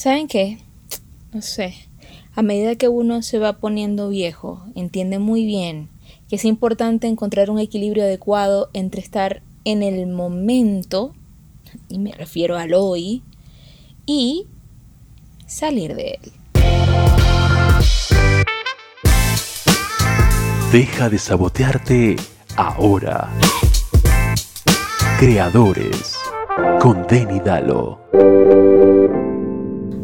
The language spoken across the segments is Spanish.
¿Saben qué? No sé. A medida que uno se va poniendo viejo, entiende muy bien que es importante encontrar un equilibrio adecuado entre estar en el momento, y me refiero al hoy, y salir de él. Deja de sabotearte ahora. Creadores con Denny Dalo.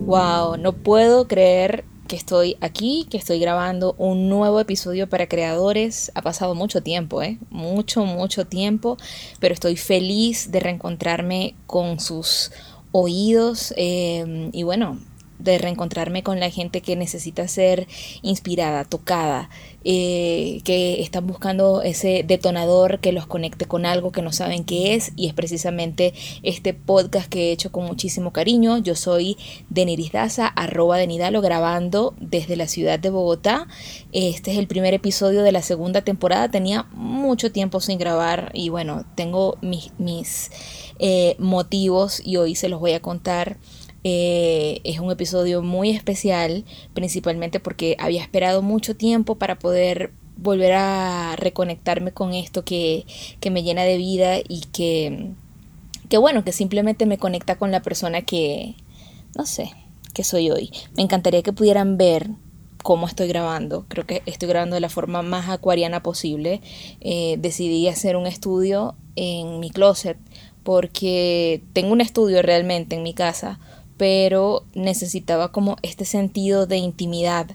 Wow, no puedo creer que estoy aquí, que estoy grabando un nuevo episodio para creadores. Ha pasado mucho tiempo, ¿eh? Mucho, mucho tiempo, pero estoy feliz de reencontrarme con sus oídos eh, y bueno, de reencontrarme con la gente que necesita ser inspirada, tocada, eh, que están buscando ese detonador que los conecte con algo que no saben qué es y es precisamente este podcast que he hecho con muchísimo cariño. Yo soy Deniris Daza, arroba Denidalo, grabando desde la ciudad de Bogotá. Este es el primer episodio de la segunda temporada. Tenía mucho tiempo sin grabar y bueno, tengo mis, mis eh, motivos y hoy se los voy a contar. Eh, es un episodio muy especial, principalmente porque había esperado mucho tiempo para poder volver a reconectarme con esto que, que me llena de vida y que, que, bueno, que simplemente me conecta con la persona que, no sé, que soy hoy. Me encantaría que pudieran ver cómo estoy grabando. Creo que estoy grabando de la forma más acuariana posible. Eh, decidí hacer un estudio en mi closet porque tengo un estudio realmente en mi casa, pero necesitaba como este sentido de intimidad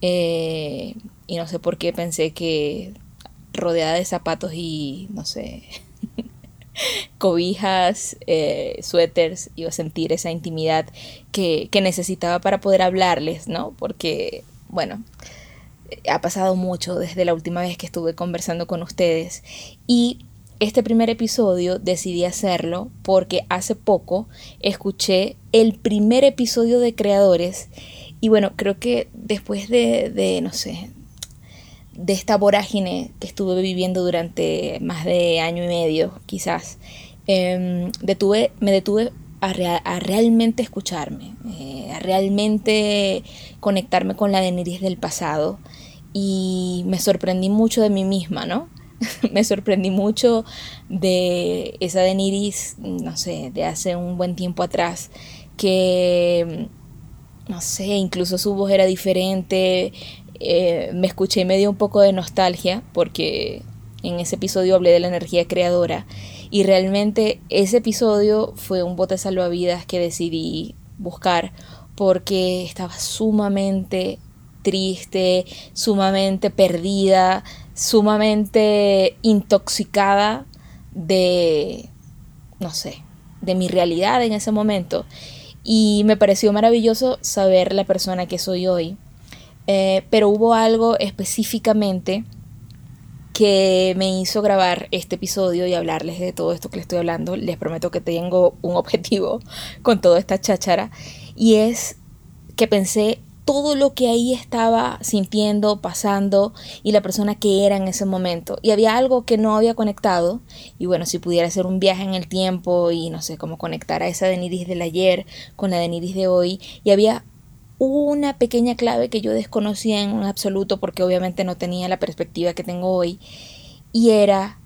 eh, y no sé por qué pensé que rodeada de zapatos y no sé cobijas, eh, suéteres, iba a sentir esa intimidad que, que necesitaba para poder hablarles, ¿no? Porque, bueno, ha pasado mucho desde la última vez que estuve conversando con ustedes y este primer episodio decidí hacerlo porque hace poco escuché el primer episodio de Creadores y bueno, creo que después de, no sé, de esta vorágine que estuve viviendo durante más de año y medio, quizás, em, detuve, me detuve a, realmente escucharme, eh, a realmente conectarme con la Deniris del pasado y me sorprendí mucho de mí misma, ¿no? me sorprendí mucho de esa de Niris, no sé, de hace un buen tiempo atrás, que, no sé, incluso su voz era diferente, eh, me escuché y me dio un poco de nostalgia porque en ese episodio hablé de la energía creadora y realmente ese episodio fue un bote salvavidas que decidí buscar porque estaba sumamente triste, sumamente perdida, sumamente intoxicada de, no sé, de mi realidad en ese momento. Y me pareció maravilloso saber la persona que soy hoy. Eh, pero hubo algo específicamente que me hizo grabar este episodio y hablarles de todo esto que les estoy hablando. Les prometo que tengo un objetivo con toda esta cháchara. Y es que pensé todo lo que ahí estaba sintiendo, pasando y la persona que era en ese momento. Y había algo que no había conectado. Y bueno, si pudiera hacer un viaje en el tiempo y no sé cómo conectar a esa Deniris del ayer con la Deniris de hoy. Y había una pequeña clave que yo desconocía en un absoluto porque obviamente no tenía la perspectiva que tengo hoy. Y era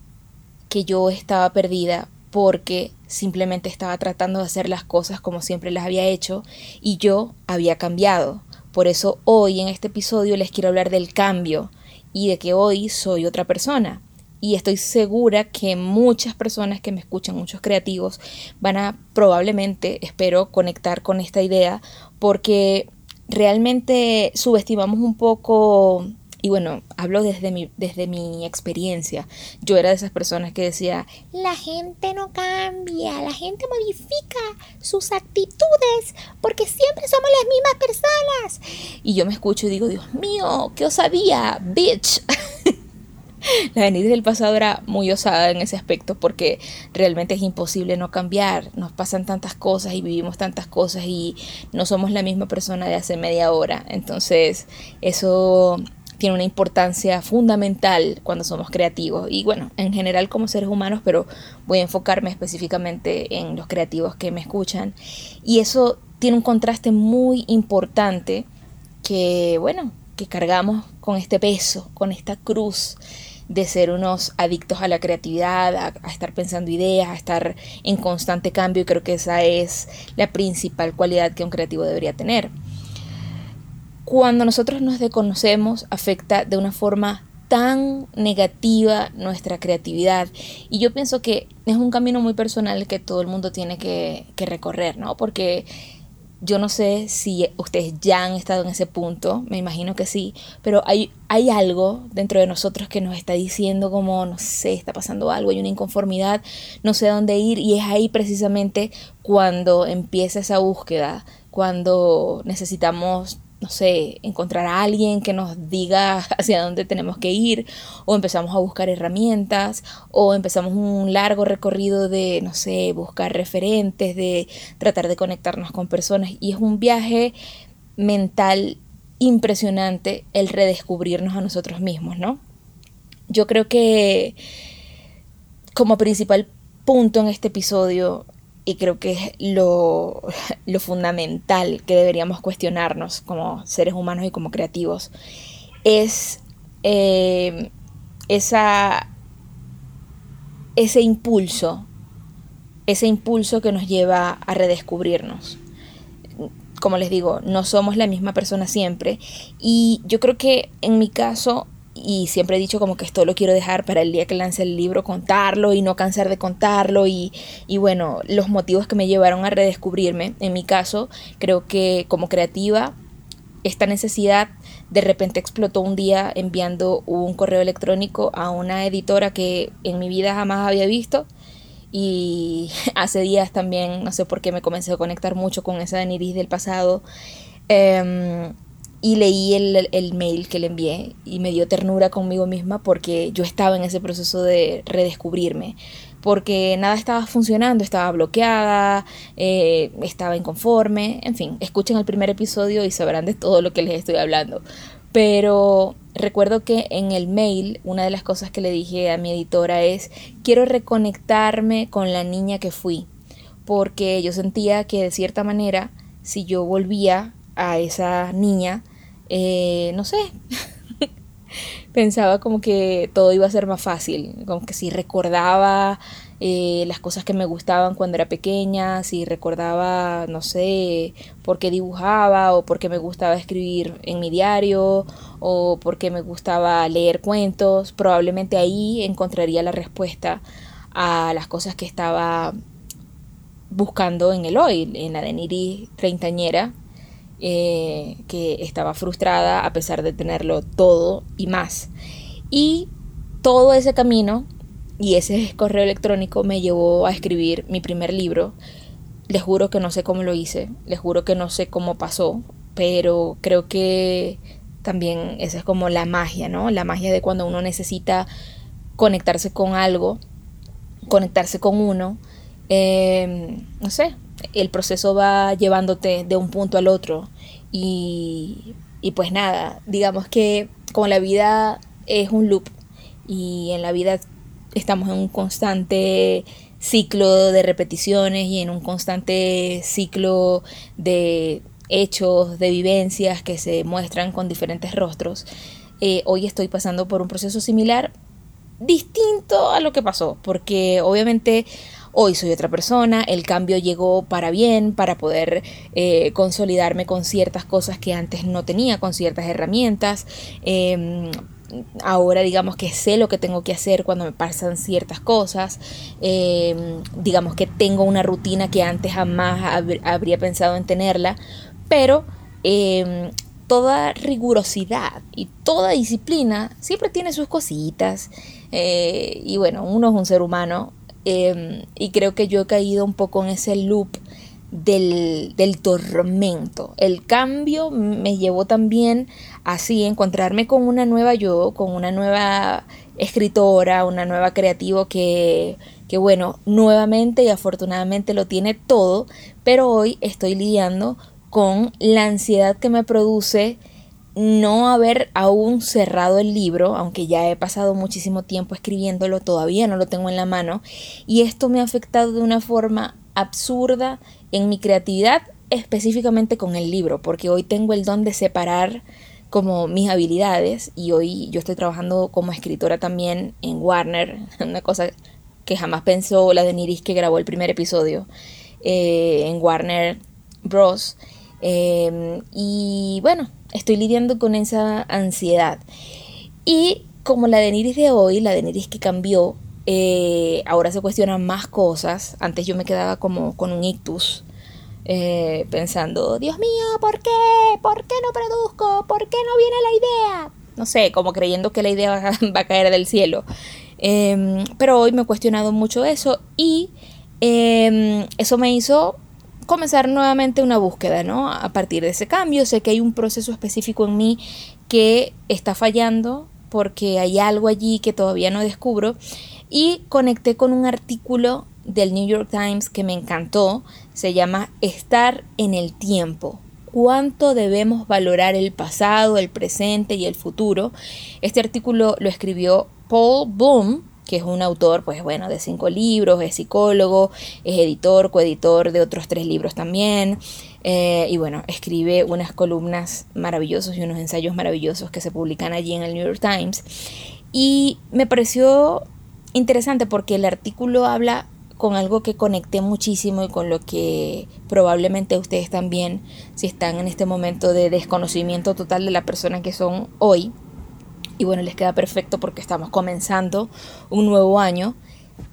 que yo estaba perdida porque simplemente estaba tratando de hacer las cosas como siempre las había hecho y yo había cambiado por eso hoy en este episodio les quiero hablar del cambio y de que hoy soy otra persona. Y estoy segura que muchas personas que me escuchan, muchos creativos, van a probablemente, espero, conectar con esta idea porque realmente subestimamos un poco y bueno, hablo desde mi, desde mi experiencia. Yo era de esas personas que decía, la gente no cambia, la gente modifica sus actitudes porque siempre somos las mismas personas. Y yo me escucho y digo, Dios mío, qué osadía, bitch. la Denise del pasado era muy osada en ese aspecto porque realmente es imposible no cambiar. Nos pasan tantas cosas y vivimos tantas cosas y no somos la misma persona de hace media hora. Entonces, eso tiene una importancia fundamental cuando somos creativos. Y bueno, en general como seres humanos, pero voy a enfocarme específicamente en los creativos que me escuchan. Y eso tiene un contraste muy importante que, bueno, que cargamos con este peso, con esta cruz de ser unos adictos a la creatividad, a, estar pensando ideas, a estar en constante cambio. Y creo que esa es la principal cualidad que un creativo debería tener. Cuando nosotros nos desconocemos afecta de una forma tan negativa nuestra creatividad y yo pienso que es un camino muy personal que todo el mundo tiene que, recorrer, ¿no? Porque yo no sé si ustedes ya han estado en ese punto, me imagino que sí, pero hay, hay algo dentro de nosotros que nos está diciendo como, no sé, está pasando algo, hay una inconformidad, no sé a dónde ir y es ahí precisamente cuando empieza esa búsqueda, cuando necesitamos no sé, encontrar a alguien que nos diga hacia dónde tenemos que ir, o empezamos a buscar herramientas, o empezamos un largo recorrido de, no sé, buscar referentes, de tratar de conectarnos con personas. Y es un viaje mental impresionante el redescubrirnos a nosotros mismos, ¿no? Yo creo que como principal punto en este episodio y creo que es lo, fundamental que deberíamos cuestionarnos como seres humanos y como creativos, es eh, esa, ese impulso, ese impulso que nos lleva a redescubrirnos. Como les digo, no somos la misma persona siempre y yo creo que en mi caso y siempre he dicho como que esto lo quiero dejar para el día que lance el libro, contarlo y no cansar de contarlo y, y bueno, los motivos que me llevaron a redescubrirme, en mi caso, creo que como creativa, esta necesidad de repente explotó un día enviando un correo electrónico a una editora que en mi vida jamás había visto y hace días también, no sé por qué me comencé a conectar mucho con esa Niris del pasado. Eh, y leí el, mail que le envié y me dio ternura conmigo misma porque yo estaba en ese proceso de redescubrirme, porque nada estaba funcionando, estaba bloqueada, eh, estaba inconforme, en fin, escuchen el primer episodio y sabrán de todo lo que les estoy hablando. Pero recuerdo que en el mail una de las cosas que le dije a mi editora es, quiero reconectarme con la niña que fui, porque yo sentía que de cierta manera, si yo volvía a esa niña, eh, no sé, pensaba como que todo iba a ser más fácil, como que si recordaba eh, las cosas que me gustaban cuando era pequeña, si recordaba, no sé, por qué dibujaba o por qué me gustaba escribir en mi diario o por qué me gustaba leer cuentos, probablemente ahí encontraría la respuesta a las cosas que estaba buscando en el hoy, en la de Niri treintañera, eh, que estaba frustrada a pesar de tenerlo todo y más. Y todo ese camino y ese correo electrónico me llevó a escribir mi primer libro. Les juro que no sé cómo lo hice, les juro que no sé cómo pasó, pero creo que también esa es como la magia, ¿no? La magia de cuando uno necesita conectarse con algo, conectarse con uno. Eh, no sé, el proceso va llevándote de un punto al otro y, y pues nada, digamos que como la vida es un loop y en la vida estamos en un constante ciclo de repeticiones y en un constante ciclo de hechos, de vivencias que se muestran con diferentes rostros. Eh, hoy estoy pasando por un proceso similar, distinto a lo que pasó, porque obviamente hoy soy otra persona, el cambio llegó para bien, para poder eh, consolidarme con ciertas cosas que antes no tenía, con ciertas herramientas. Em, ahora digamos que sé lo que tengo que hacer cuando me pasan ciertas cosas, em, digamos que tengo una rutina que antes jamás habría pensado en tenerla, pero em, toda rigurosidad y toda disciplina siempre tiene sus cositas eh, y bueno, uno es un ser humano Em, y creo que yo he caído un poco en ese loop del, tormento. El cambio me llevó también así encontrarme con una nueva yo, con una nueva escritora, una nueva creativo que, que bueno, nuevamente y afortunadamente lo tiene todo, pero hoy estoy lidiando con la ansiedad que me produce no haber aún cerrado el libro, aunque ya he pasado muchísimo tiempo escribiéndolo, todavía no lo tengo en la mano, y esto me ha afectado de una forma absurda en mi creatividad específicamente con el libro, porque hoy tengo el don de separar como mis habilidades y hoy yo estoy trabajando como escritora también en Warner, una cosa que jamás pensó la de Niris que grabó el primer episodio eh, en Warner Bros. Em, y bueno, estoy lidiando con esa ansiedad. Y como la de Niris de hoy, la de Niris que cambió, eh, ahora se cuestionan más cosas. Antes yo me quedaba como con un ictus eh, pensando, Dios mío, ¿por qué? ¿Por qué no produzco? ¿Por qué no viene la idea? No sé, como creyendo que la idea va, a caer del cielo. Em, pero hoy me he cuestionado mucho eso y em, eso me hizo comenzar nuevamente una búsqueda, ¿no? A partir de ese cambio, sé que hay un proceso específico en mí que está fallando porque hay algo allí que todavía no descubro y conecté con un artículo del New York Times que me encantó, se llama Estar en el tiempo. ¿Cuánto debemos valorar el pasado, el presente y el futuro? Este artículo lo escribió Paul Bloom, que es un autor, pues bueno, de cinco libros, es psicólogo, es editor, coeditor de otros tres libros también. Eh, y bueno, escribe unas columnas maravillosas y unos ensayos maravillosos que se publican allí en el New York Times. Y me pareció interesante porque el artículo habla con algo que conecté muchísimo y con lo que probablemente ustedes también, si están en este momento de desconocimiento total de la persona que son hoy, y bueno, les queda perfecto porque estamos comenzando un nuevo año.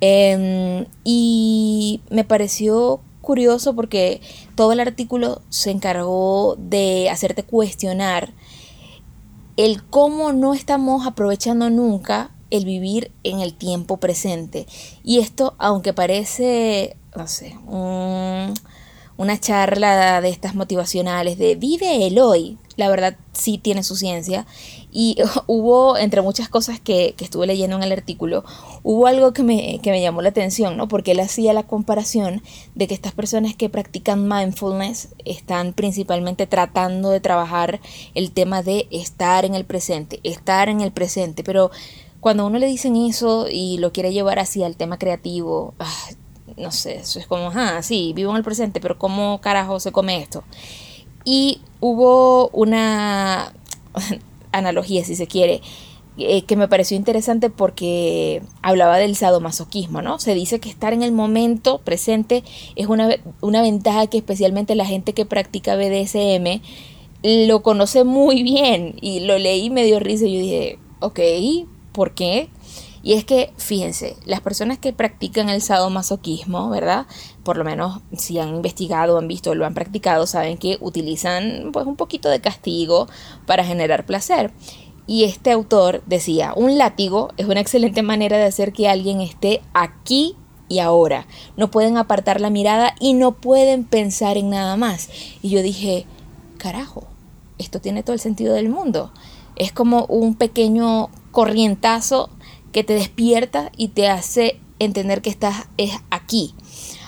Em, y me pareció curioso porque todo el artículo se encargó de hacerte cuestionar el cómo no estamos aprovechando nunca el vivir en el tiempo presente. Y esto, aunque parece, no sé, una charla de estas motivacionales de vive el hoy, la verdad sí tiene su ciencia. Y hubo, entre muchas cosas que, estuve leyendo en el artículo, hubo algo que me, que me llamó la atención, ¿no? Porque él hacía la comparación de que estas personas que practican mindfulness están principalmente tratando de trabajar el tema de estar en el presente, estar en el presente, pero cuando uno le dicen eso y lo quiere llevar así al tema creativo, ah, no sé, eso es como, ah, sí, vivo en el presente, pero ¿cómo carajo se come esto? Y hubo una analogía, si se quiere, eh, que me pareció interesante porque hablaba del sadomasoquismo, ¿no? Se dice que estar en el momento presente es una, una ventaja que especialmente la gente que practica BDSM lo conoce muy bien y lo leí me dio risa y yo dije, ok, ¿Por qué? Y es que, fíjense, las personas que practican el sadomasoquismo, ¿verdad? Por lo menos si han investigado, han visto, lo han practicado, saben que utilizan pues un poquito de castigo para generar placer. Y este autor decía, un látigo es una excelente manera de hacer que alguien esté aquí y ahora. No pueden apartar la mirada y no pueden pensar en nada más. Y yo dije, carajo, esto tiene todo el sentido del mundo. Es como un pequeño corrientazo que te despierta y te hace entender que estás es aquí.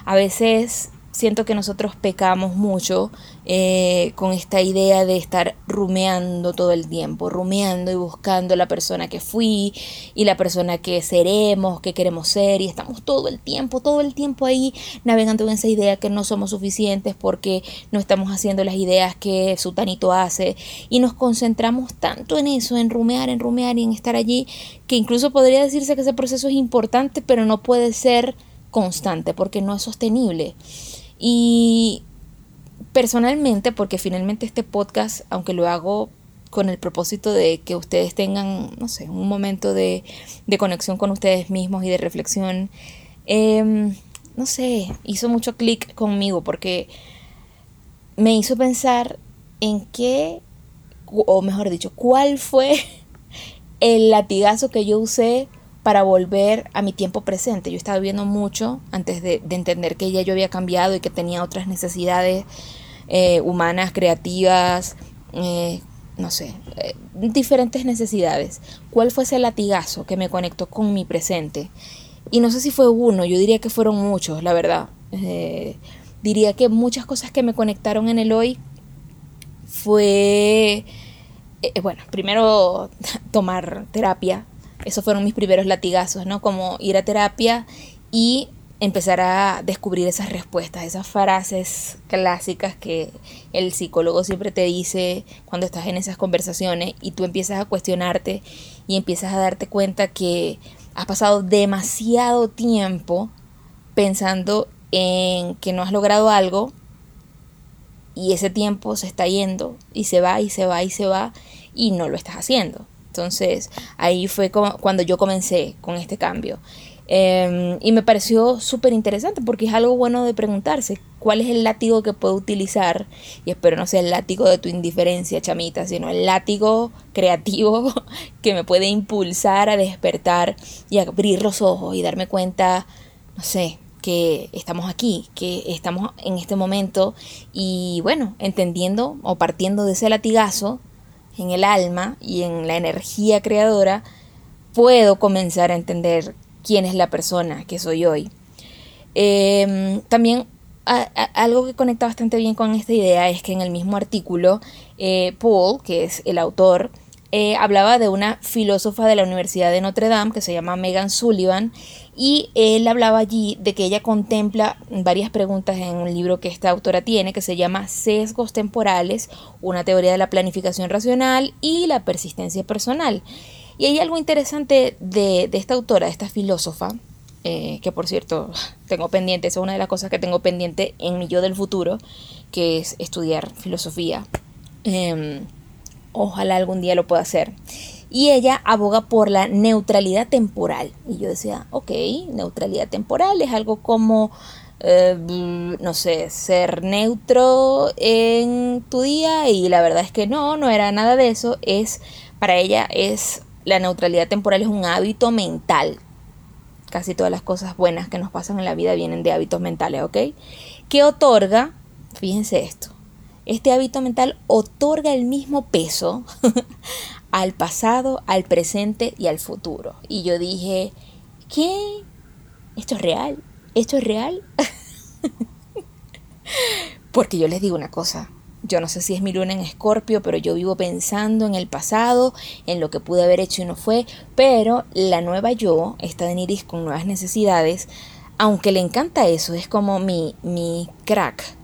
A veces siento que nosotros pecamos mucho eh, con esta idea de estar rumeando todo el tiempo, rumeando y buscando la persona que fui y la persona que seremos, que queremos ser y estamos todo el tiempo, todo el tiempo ahí navegando en esa idea que no somos suficientes porque no estamos haciendo las ideas que Sutanito hace y nos concentramos tanto en eso, en rumear, en rumear y en estar allí, que incluso podría decirse que ese proceso es importante, pero no puede ser constante porque no es sostenible. Y personalmente, porque finalmente este podcast, aunque lo hago con el propósito de que ustedes tengan, no sé, un momento de, conexión con ustedes mismos y de reflexión, em, no sé, hizo mucho clic conmigo porque me hizo pensar en qué, o mejor dicho, cuál fue el latigazo que yo usé para volver a mi tiempo presente. Yo estaba viviendo mucho antes de, entender que ya yo había cambiado y que tenía otras necesidades eh, humanas, creativas, eh, no sé, eh, diferentes necesidades. ¿Cuál fue ese latigazo que me conectó con mi presente? Y no sé si fue uno, yo diría que fueron muchos, la verdad. diría que muchas cosas que me conectaron en el hoy fue, bueno, primero tomar terapia, esos fueron mis primeros latigazos, ¿no? Como ir a terapia y empezar a descubrir esas respuestas, esas frases clásicas que el psicólogo siempre te dice cuando estás en esas conversaciones y tú empiezas a cuestionarte y empiezas a darte cuenta que has pasado demasiado tiempo pensando en que no has logrado algo y ese tiempo se está yendo y se va y se va y se va y no lo estás haciendo. Entonces ahí fue cuando yo comencé con este cambio. Em, y me pareció súper interesante porque es algo bueno de preguntarse cuál es el látigo que puedo utilizar. Y espero no sea el látigo de tu indiferencia, chamita, sino el látigo creativo que me puede impulsar a despertar y abrir los ojos y darme cuenta, no sé, que estamos aquí, que estamos en este momento y bueno, entendiendo o partiendo de ese latigazo en el alma y en la energía creadora, puedo comenzar a entender quién es la persona que soy hoy. Em, también algo que conecta bastante bien con esta idea es que en el mismo artículo, eh, Paul, que es el autor, eh, hablaba de una filósofa de la Universidad de Notre Dame que se llama Megan Sullivan y él hablaba allí de que ella contempla varias preguntas en un libro que esta autora tiene que se llama Sesgos temporales, una teoría de la planificación racional y la persistencia personal. Y hay algo interesante de, esta autora, de esta filósofa, eh, que por cierto tengo pendiente, es una de las cosas que tengo pendiente en mi yo del futuro, que es estudiar filosofía. Em, ojalá algún día lo pueda hacer. Y ella aboga por la neutralidad temporal. Y yo decía, ok, neutralidad temporal es algo como, eh, no sé, ser neutro en tu día. Y la verdad es que no, no era nada de eso. Es, para ella es la neutralidad temporal es un hábito mental. Casi todas las cosas buenas que nos pasan en la vida vienen de hábitos mentales, ¿ok? Que otorga, fíjense esto, este hábito mental otorga el mismo peso al pasado, al presente y al futuro. Y yo dije, ¿qué? ¿Esto es real? ¿Esto es real? Porque yo les digo una cosa, yo no sé si es mi luna en escorpio, pero yo vivo pensando en el pasado, en lo que pude haber hecho y no fue, pero la nueva yo, esta de Niris con nuevas necesidades, aunque le encanta eso, es como mi, mi crack,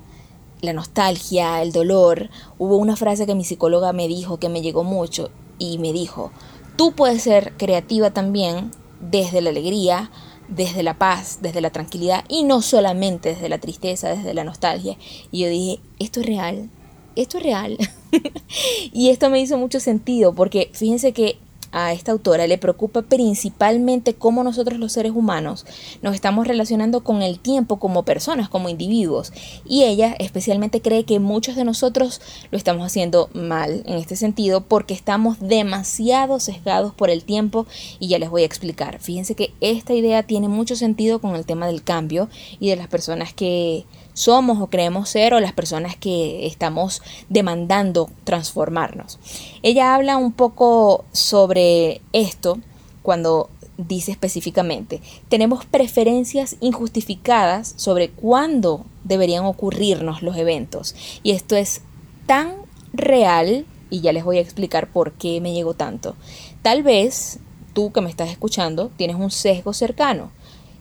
la nostalgia, el dolor. Hubo una frase que mi psicóloga me dijo que me llegó mucho y me dijo, tú puedes ser creativa también desde la alegría, desde la paz, desde la tranquilidad y no solamente desde la tristeza, desde la nostalgia. Y yo dije, esto es real, esto es real. y esto me hizo mucho sentido porque fíjense que a esta autora le preocupa principalmente cómo nosotros los seres humanos nos estamos relacionando con el tiempo como personas, como individuos. Y ella especialmente cree que muchos de nosotros lo estamos haciendo mal en este sentido porque estamos demasiado sesgados por el tiempo y ya les voy a explicar. Fíjense que esta idea tiene mucho sentido con el tema del cambio y de las personas que somos o creemos ser o las personas que estamos demandando transformarnos. Ella habla un poco sobre esto cuando dice específicamente, tenemos preferencias injustificadas sobre cuándo deberían ocurrirnos los eventos. Y esto es tan real, y ya les voy a explicar por qué me llegó tanto. Tal vez tú que me estás escuchando tienes un sesgo cercano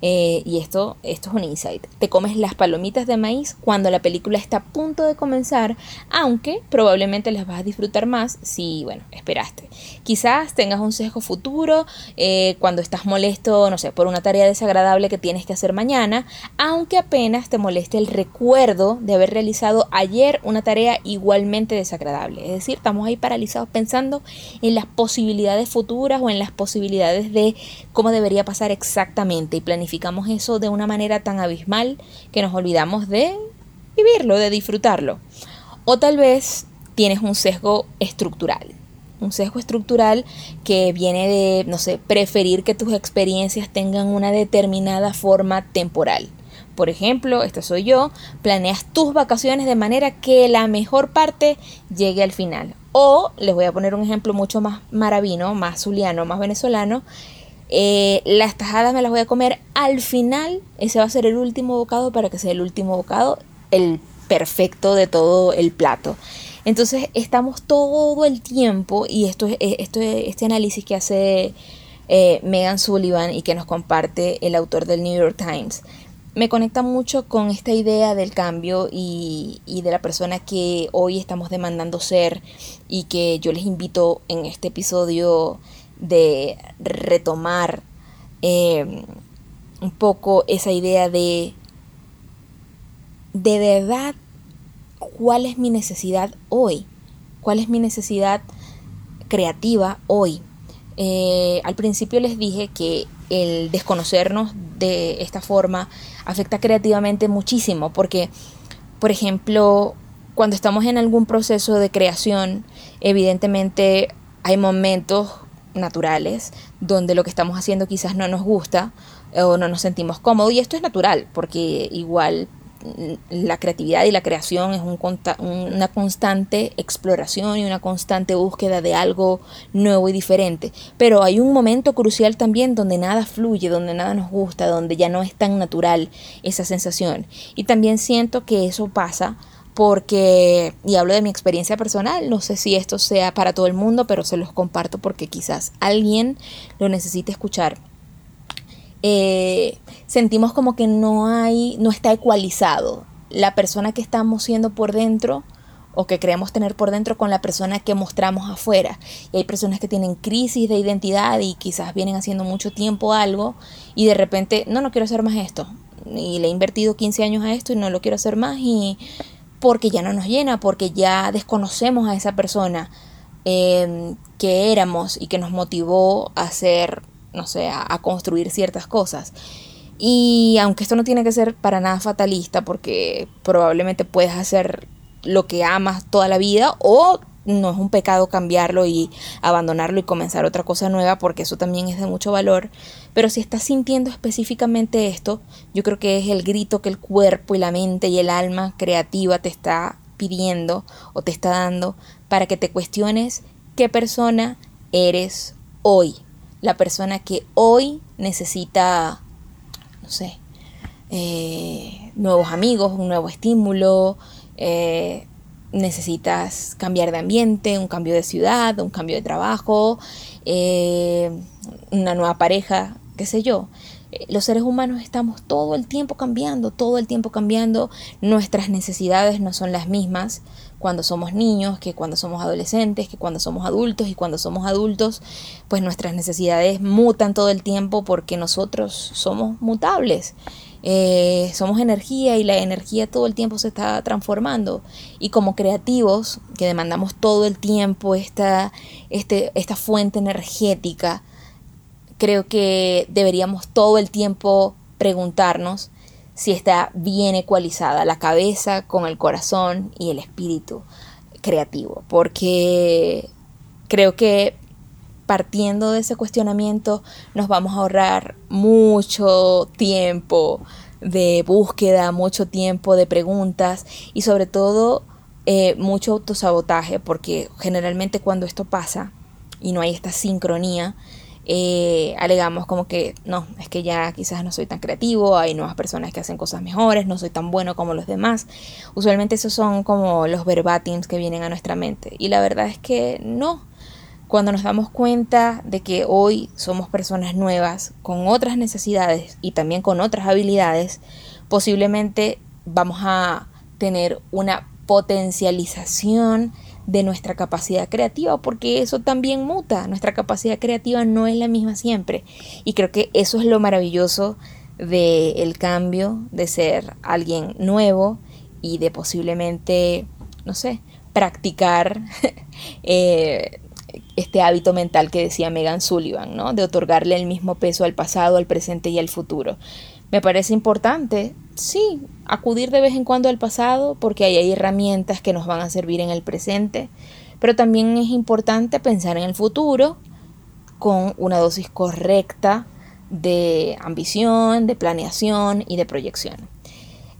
eh, y esto, esto es un insight. Te comes las palomitas de maíz cuando la película está a punto de comenzar, aunque probablemente las vas a disfrutar más si, bueno, esperaste. Quizás tengas un sesgo futuro eh, cuando estás molesto, no sé, por una tarea desagradable que tienes que hacer mañana, aunque apenas te moleste el recuerdo de haber realizado ayer una tarea igualmente desagradable. Es decir, estamos ahí paralizados pensando en las posibilidades futuras o en las posibilidades de cómo debería pasar exactamente y planificar eso de una manera tan abismal que nos olvidamos de vivirlo, de disfrutarlo. O tal vez tienes un sesgo estructural. Un sesgo estructural que viene de, no sé, preferir que tus experiencias tengan una determinada forma temporal. Por ejemplo, esto soy yo, planeas tus vacaciones de manera que la mejor parte llegue al final. O, les voy a poner un ejemplo mucho más maravino, más zuliano, más venezolano, eh, las tajadas me las voy a comer al final. Ese va a ser el último bocado para que sea el último bocado, el perfecto de todo el plato. Entonces estamos todo el tiempo, y esto es eh, esto, este análisis que hace eh, Megan Sullivan y que nos comparte el autor del New York Times, me conecta mucho con esta idea del cambio y, de la persona que hoy estamos demandando ser y que yo les invito en este episodio de retomar eh, un poco esa idea de de verdad cuál es mi necesidad hoy, cuál es mi necesidad creativa hoy. Eh, al principio les dije que el desconocernos de esta forma afecta creativamente muchísimo porque, por ejemplo, cuando estamos en algún proceso de creación, evidentemente hay momentos naturales donde lo que estamos haciendo quizás no nos gusta o no nos sentimos cómodos y esto es natural porque igual la creatividad y la creación es un, una constante exploración y una constante búsqueda de algo nuevo y diferente. Pero hay un momento crucial también donde nada fluye, donde nada nos gusta, donde ya no es tan natural esa sensación. Y también siento que eso pasa porque, y hablo de mi experiencia personal, no sé si esto sea para todo el mundo, pero se los comparto porque quizás alguien lo necesite escuchar eh, sentimos como que no hay, no está ecualizado la persona que estamos siendo por dentro o que creemos tener por dentro con la persona que mostramos afuera. Y hay personas que tienen crisis de identidad y quizás vienen haciendo mucho tiempo algo y de repente, no, no quiero hacer más esto. Y le he invertido 15 años a esto y no lo quiero hacer más y porque ya no nos llena, porque ya desconocemos a esa persona eh, que éramos y que nos motivó a ser no sé, a, construir ciertas cosas. Y aunque esto no tiene que ser para nada fatalista, porque probablemente puedes hacer lo que amas toda la vida o no es un pecado cambiarlo y abandonarlo y comenzar otra cosa nueva porque eso también es de mucho valor. Pero si estás sintiendo específicamente esto, yo creo que es el grito que el cuerpo y la mente y el alma creativa te está pidiendo o te está dando para que te cuestiones qué persona eres hoy. La persona que hoy necesita, no sé, eh, nuevos amigos, un nuevo estímulo, eh, necesitas cambiar de ambiente, un cambio de ciudad, un cambio de trabajo, eh, una nueva pareja, qué sé yo. Los seres humanos estamos todo el tiempo cambiando, todo el tiempo cambiando, nuestras necesidades no son las mismas, cuando somos niños, que cuando somos adolescentes, que cuando somos adultos y cuando somos adultos, pues nuestras necesidades mutan todo el tiempo porque nosotros somos mutables. Eh, somos energía y la energía todo el tiempo se está transformando. Y como creativos, que demandamos todo el tiempo esta, este, esta fuente energética, creo que deberíamos todo el tiempo preguntarnos si está bien ecualizada la cabeza con el corazón y el espíritu creativo, porque creo que partiendo de ese cuestionamiento nos vamos a ahorrar mucho tiempo de búsqueda, mucho tiempo de preguntas y sobre todo eh, mucho autosabotaje, porque generalmente cuando esto pasa y no hay esta sincronía, eh, alegamos como que no, es que ya quizás no soy tan creativo, hay nuevas personas que hacen cosas mejores, no soy tan bueno como los demás. Usualmente esos son como los verbatims que vienen a nuestra mente. Y la verdad es que no. Cuando nos damos cuenta de que hoy somos personas nuevas, con otras necesidades y también con otras habilidades, posiblemente vamos a tener una potencialización de nuestra capacidad creativa, porque eso también muta, nuestra capacidad creativa no es la misma siempre. Y creo que eso es lo maravilloso del el cambio, de ser alguien nuevo y de posiblemente, no sé, practicar eh, este hábito mental que decía Megan Sullivan, ¿no? De otorgarle el mismo peso al pasado, al presente y al futuro. Me parece importante, sí, acudir de vez en cuando al pasado porque ahí hay herramientas que nos van a servir en el presente, pero también es importante pensar en el futuro con una dosis correcta de ambición, de planeación y de proyección.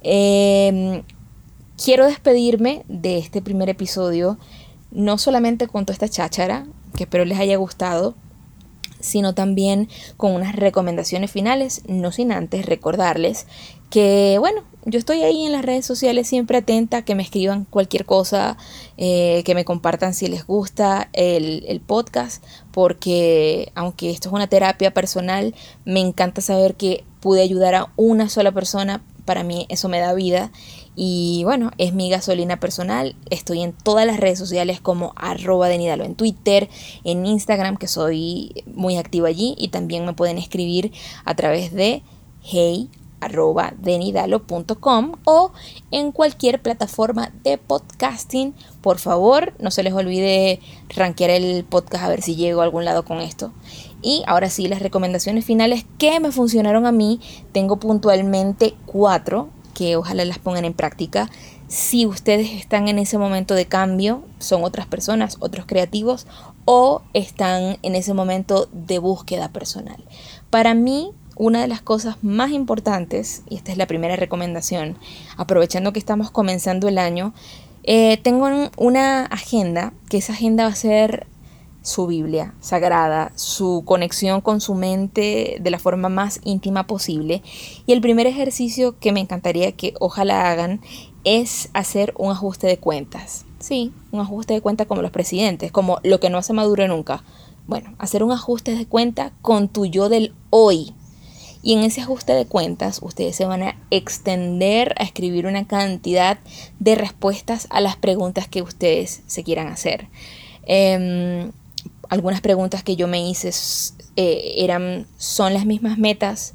Em, quiero despedirme de este primer episodio, no solamente con toda esta cháchara, que espero les haya gustado, sino también con unas recomendaciones finales, no sin antes recordarles que bueno, yo estoy ahí en las redes sociales siempre atenta, que me escriban cualquier cosa, eh, que me compartan si les gusta el, el, podcast, porque aunque esto es una terapia personal, me encanta saber que pude ayudar a una sola persona, para mí eso me da vida. Y bueno, es mi gasolina personal. Estoy en todas las redes sociales como arroba de Nidalo en Twitter, en Instagram, que soy muy activa allí. Y también me pueden escribir a través de hey arroba denidalo.com o en cualquier plataforma de podcasting. Por favor, no se les olvide rankear el podcast a ver si llego a algún lado con esto. Y ahora sí, las recomendaciones finales que me funcionaron a mí, tengo puntualmente cuatro que ojalá las pongan en práctica. Si ustedes están en ese momento de cambio, son otras personas, otros creativos, o están en ese momento de búsqueda personal. Para mí, una de las cosas más importantes, y esta es la primera recomendación, aprovechando que estamos comenzando el año, eh, tengo una agenda, que esa agenda va a ser su Biblia sagrada, su conexión con su mente de la forma más íntima posible. Y el primer ejercicio que me encantaría que ojalá hagan es hacer un ajuste de cuentas. Sí, un ajuste de cuentas como los presidentes, como lo que no hace Maduro nunca. Bueno, hacer un ajuste de cuenta con tu yo del hoy. Y en ese ajuste de cuentas ustedes se van a extender a escribir una cantidad de respuestas a las preguntas que ustedes se quieran hacer. Em, algunas preguntas que yo me hice eh, eran, ¿son las mismas metas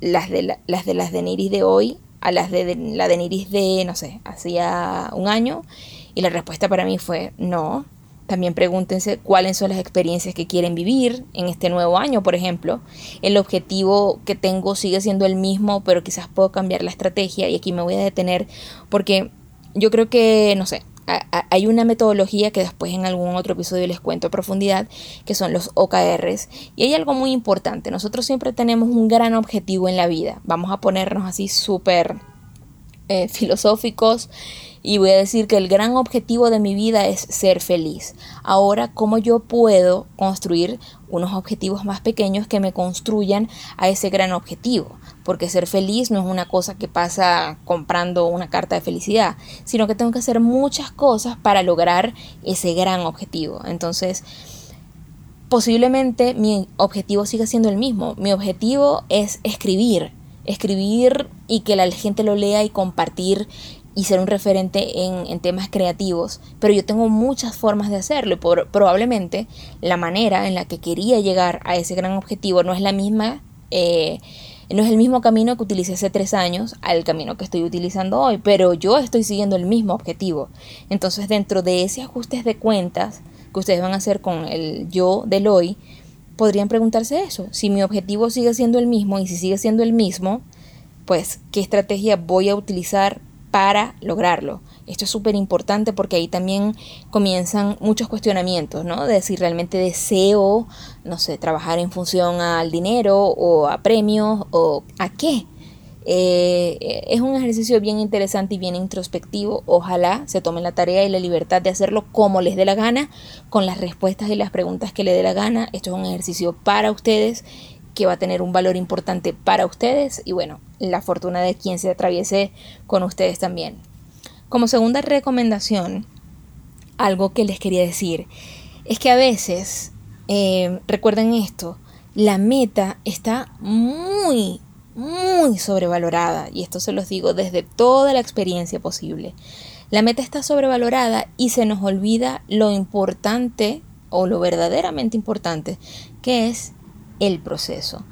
las de, las de las de Niris de hoy a las de, la de Niris de, no sé, hacía un año? Y la respuesta para mí fue no. También pregúntense cuáles son las experiencias que quieren vivir en este nuevo año, por ejemplo. El objetivo que tengo sigue siendo el mismo, pero quizás puedo cambiar la estrategia y aquí me voy a detener porque yo creo que, no sé, hay una metodología que después en algún otro episodio les cuento a profundidad, que son los OKRs. Y hay algo muy importante, nosotros siempre tenemos un gran objetivo en la vida. Vamos a ponernos así súper eh, filosóficos y voy a decir que el gran objetivo de mi vida es ser feliz. Ahora, ¿cómo yo puedo construir unos objetivos más pequeños que me construyan a ese gran objetivo? porque ser feliz no es una cosa que pasa comprando una carta de felicidad, sino que tengo que hacer muchas cosas para lograr ese gran objetivo. Entonces, posiblemente mi objetivo siga siendo el mismo. Mi objetivo es escribir, escribir y que la gente lo lea y compartir y ser un referente en, temas creativos, pero yo tengo muchas formas de hacerlo por, probablemente la manera en la que quería llegar a ese gran objetivo no es la misma eh, no es el mismo camino que utilicé hace tres años al camino que estoy utilizando hoy, pero yo estoy siguiendo el mismo objetivo. Entonces, dentro de ese ajustes de cuentas que ustedes van a hacer con el yo del hoy, podrían preguntarse eso. Si mi objetivo sigue siendo el mismo y si sigue siendo el mismo, pues, ¿qué estrategia voy a utilizar para lograrlo? Esto es súper importante porque ahí también comienzan muchos cuestionamientos, ¿no? De si realmente deseo, no sé, trabajar en función al dinero o a premios o a qué. Eh, es un ejercicio bien interesante y bien introspectivo. Ojalá se tomen la tarea y la libertad de hacerlo como les dé la gana, con las respuestas y las preguntas que les dé la gana. Esto es un ejercicio para ustedes que va a tener un valor importante para ustedes y bueno, la fortuna de quien se atraviese con ustedes también. Como segunda recomendación, algo que les quería decir es que a veces, eh, recuerden esto, la meta está muy, muy sobrevalorada y esto se los digo desde toda la experiencia posible. La meta está sobrevalorada y se nos olvida lo importante o lo verdaderamente importante que es el proceso.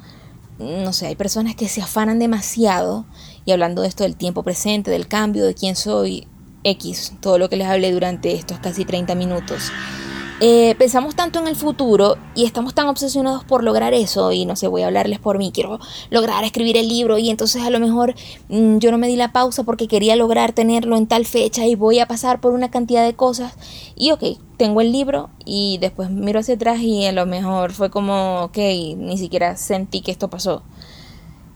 No sé, hay personas que se afanan demasiado y hablando de esto del tiempo presente, del cambio, de quién soy, X, todo lo que les hablé durante estos casi 30 minutos. Eh, pensamos tanto en el futuro y estamos tan obsesionados por lograr eso y no sé, voy a hablarles por mí, quiero lograr escribir el libro y entonces a lo mejor mm, yo no me di la pausa porque quería lograr tenerlo en tal fecha y voy a pasar por una cantidad de cosas y ok, tengo el libro y después miro hacia atrás y a lo mejor fue como, ok, ni siquiera sentí que esto pasó.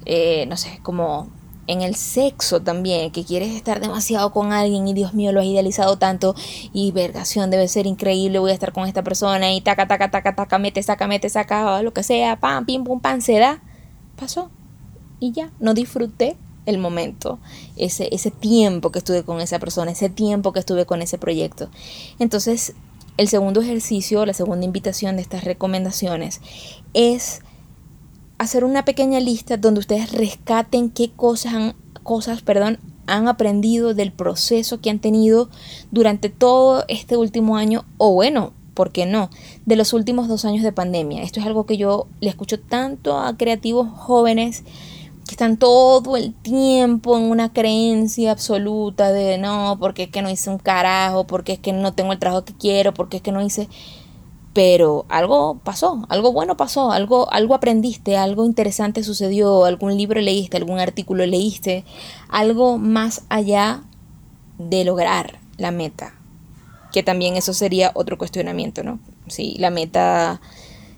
Eh, no sé, como en el sexo también, que quieres estar demasiado con alguien y Dios mío, lo has idealizado tanto y vergación debe ser increíble, voy a estar con esta persona y taca, taca, taca, taca, mete, saca, mete, saca, lo que sea, pam, pim, pum, pam, se da. Pasó. Y ya, no disfruté el momento, ese, ese tiempo que estuve con esa persona, ese tiempo que estuve con ese proyecto. Entonces, el segundo ejercicio, la segunda invitación de estas recomendaciones es hacer una pequeña lista donde ustedes rescaten qué cosas han, cosas, perdón, han aprendido del proceso que han tenido durante todo este último año o bueno, ¿por qué no? De los últimos dos años de pandemia. Esto es algo que yo le escucho tanto a creativos jóvenes que están todo el tiempo en una creencia absoluta de no, porque es que no hice un carajo, porque es que no tengo el trabajo que quiero, porque es que no hice pero algo pasó, algo bueno pasó, algo, algo aprendiste, algo interesante sucedió, algún libro leíste, algún artículo leíste, algo más allá de lograr la meta. Que también eso sería otro cuestionamiento, ¿no? Si la meta,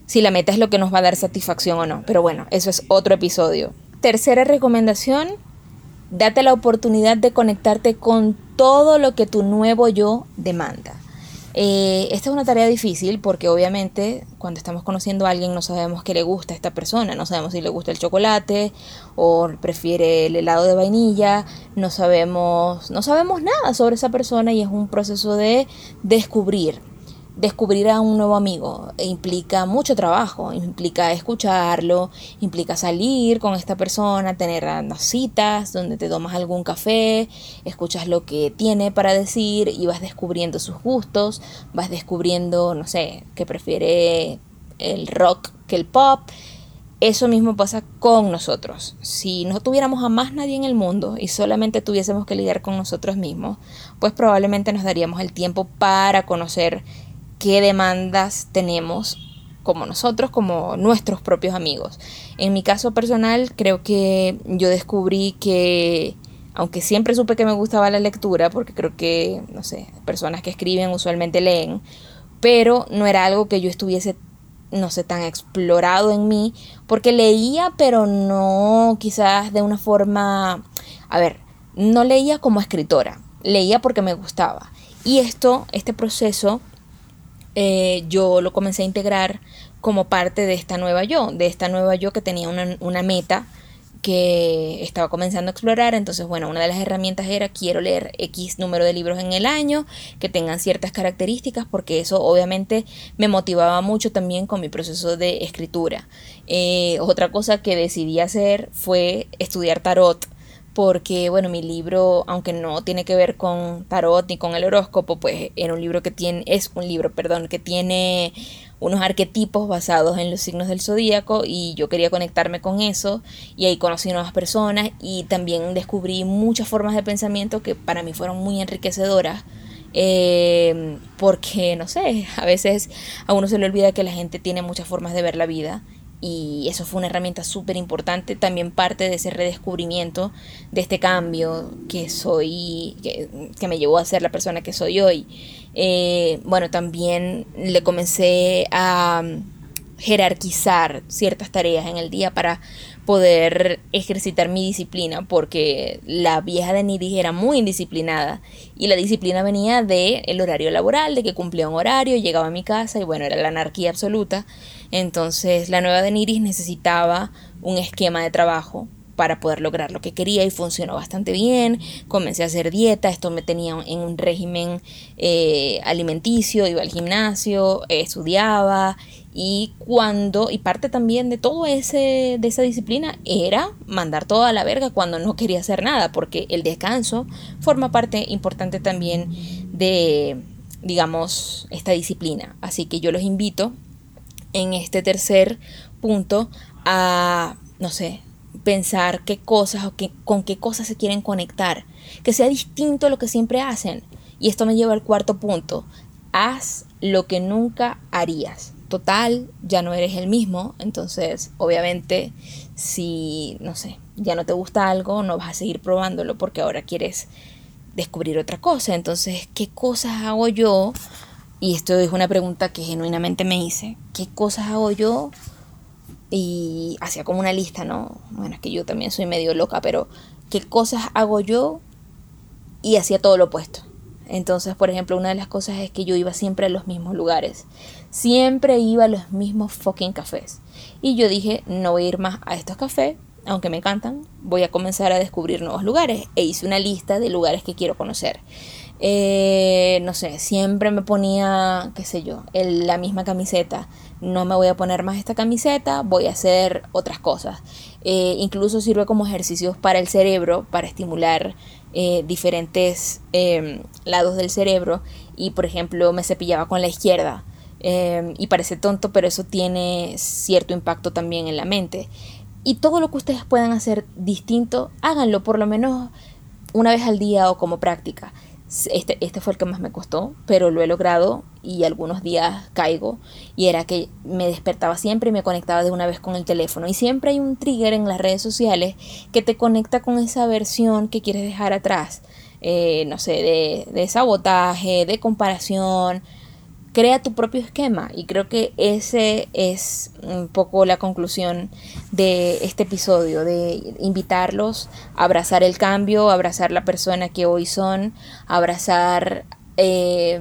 si la meta es lo que nos va a dar satisfacción o no. Pero bueno, eso es otro episodio. Tercera recomendación, date la oportunidad de conectarte con todo lo que tu nuevo yo demanda. Eh, esta es una tarea difícil porque obviamente cuando estamos conociendo a alguien no sabemos qué le gusta a esta persona, no sabemos si le gusta el chocolate o prefiere el helado de vainilla, no sabemos, no sabemos nada sobre esa persona y es un proceso de descubrir descubrir a un nuevo amigo implica mucho trabajo, implica escucharlo, implica salir con esta persona, tener unas citas donde te tomas algún café, escuchas lo que tiene para decir y vas descubriendo sus gustos, vas descubriendo, no sé, que prefiere el rock que el pop. Eso mismo pasa con nosotros. Si no tuviéramos a más nadie en el mundo y solamente tuviésemos que lidiar con nosotros mismos, pues probablemente nos daríamos el tiempo para conocer qué demandas tenemos como nosotros, como nuestros propios amigos. En mi caso personal, creo que yo descubrí que, aunque siempre supe que me gustaba la lectura, porque creo que, no sé, personas que escriben usualmente leen, pero no era algo que yo estuviese, no sé, tan explorado en mí, porque leía, pero no quizás de una forma, a ver, no leía como escritora, leía porque me gustaba. Y esto, este proceso, eh, yo lo comencé a integrar como parte de esta nueva yo, de esta nueva yo que tenía una, una meta que estaba comenzando a explorar. Entonces, bueno, una de las herramientas era quiero leer X número de libros en el año, que tengan ciertas características, porque eso obviamente me motivaba mucho también con mi proceso de escritura. Eh, otra cosa que decidí hacer fue estudiar tarot porque bueno, mi libro, aunque no tiene que ver con tarot ni con el horóscopo, pues era un libro que tiene, es un libro, perdón, que tiene unos arquetipos basados en los signos del zodíaco y yo quería conectarme con eso y ahí conocí nuevas personas y también descubrí muchas formas de pensamiento que para mí fueron muy enriquecedoras. Eh, porque no sé, a veces a uno se le olvida que la gente tiene muchas formas de ver la vida y eso fue una herramienta súper importante, también parte de ese redescubrimiento de este cambio que soy, que, me llevó a ser la persona que soy hoy. Eh, bueno, también le comencé a jerarquizar ciertas tareas en el día para poder ejercitar mi disciplina porque la vieja de Nidis era muy indisciplinada y la disciplina venía de el horario laboral, de que cumplía un horario, llegaba a mi casa y bueno, era la anarquía absoluta. Entonces la nueva de Niris necesitaba un esquema de trabajo para poder lograr lo que quería y funcionó bastante bien. Comencé a hacer dieta, esto me tenía en un régimen eh, alimenticio, iba al gimnasio, estudiaba y cuando, y parte también de todo ese, de esa disciplina era mandar todo a la verga cuando no quería hacer nada, porque el descanso forma parte importante también de, digamos, esta disciplina. Así que yo los invito en este tercer punto a, no sé, pensar qué cosas o qué, con qué cosas se quieren conectar, que sea distinto a lo que siempre hacen. Y esto me lleva al cuarto punto. Haz lo que nunca harías. Total, ya no eres el mismo, entonces obviamente si, no sé, ya no te gusta algo, no vas a seguir probándolo porque ahora quieres descubrir otra cosa. Entonces, ¿qué cosas hago yo? Y esto es una pregunta que genuinamente me hice. ¿Qué cosas hago yo y hacía como una lista, ¿no? Bueno, es que yo también soy medio loca, pero ¿qué cosas hago yo? Y hacía todo lo opuesto. Entonces, por ejemplo, una de las cosas es que yo iba siempre a los mismos lugares. Siempre iba a los mismos fucking cafés. Y yo dije, no voy a ir más a estos cafés, aunque me encantan, voy a comenzar a descubrir nuevos lugares e hice una lista de lugares que quiero conocer. Eh, no sé, siempre me ponía, qué sé yo, la misma camiseta. No me voy a poner más esta camiseta, voy a hacer otras cosas. Eh, incluso sirve como ejercicios para el cerebro, para estimular eh, diferentes em, lados del cerebro. Y por ejemplo, me cepillaba con la izquierda. Em, y parece tonto, pero eso tiene cierto impacto también en la mente. Y todo lo que ustedes puedan hacer distinto, háganlo por lo menos una vez al día o como práctica. Este, este fue el que más me costó, pero lo he logrado y algunos días caigo. Y era que me despertaba siempre y me conectaba de una vez con el teléfono. Y siempre hay un trigger en las redes sociales que te conecta con esa versión que quieres dejar atrás. Eh, no sé, de, de sabotaje, de comparación, crea tu propio esquema. Y creo que ese es un poco la conclusión de este episodio, de invitarlos a abrazar el cambio, abrazar la persona que hoy son, abrazar eh,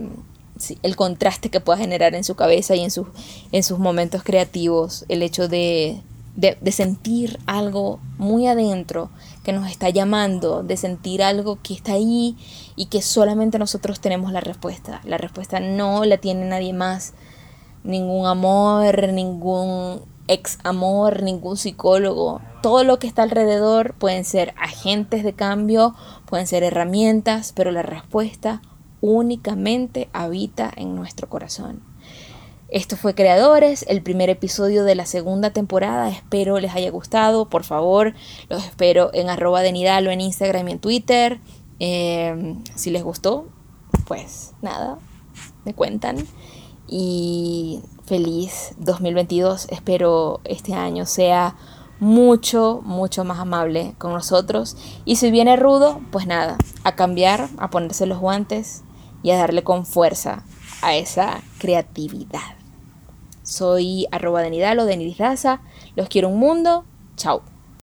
el contraste que pueda generar en su cabeza y en, sus en sus momentos creativos, el hecho de, de sentir algo muy adentro que nos está llamando, de sentir algo que está ahí y que solamente nosotros tenemos la respuesta. La respuesta no la tiene nadie más. Ningún amor, ningún ex amor, ningún psicólogo. Todo lo que está alrededor pueden ser agentes de cambio, pueden ser herramientas, pero la respuesta únicamente habita en nuestro corazón. Esto fue Creadores, el primer episodio de la segunda temporada. Espero les haya gustado. Por favor, los espero en arroba de Nidalo en Instagram y en Twitter. Em, si les gustó, pues nada, me cuentan. Y feliz 2022. Espero este año sea mucho, mucho más amable con nosotros. Y si viene rudo, pues nada, a cambiar, a ponerse los guantes y a darle con fuerza a esa creatividad. Soy arroba de Nidalo, de Nidiraza. Los quiero un mundo. Chao.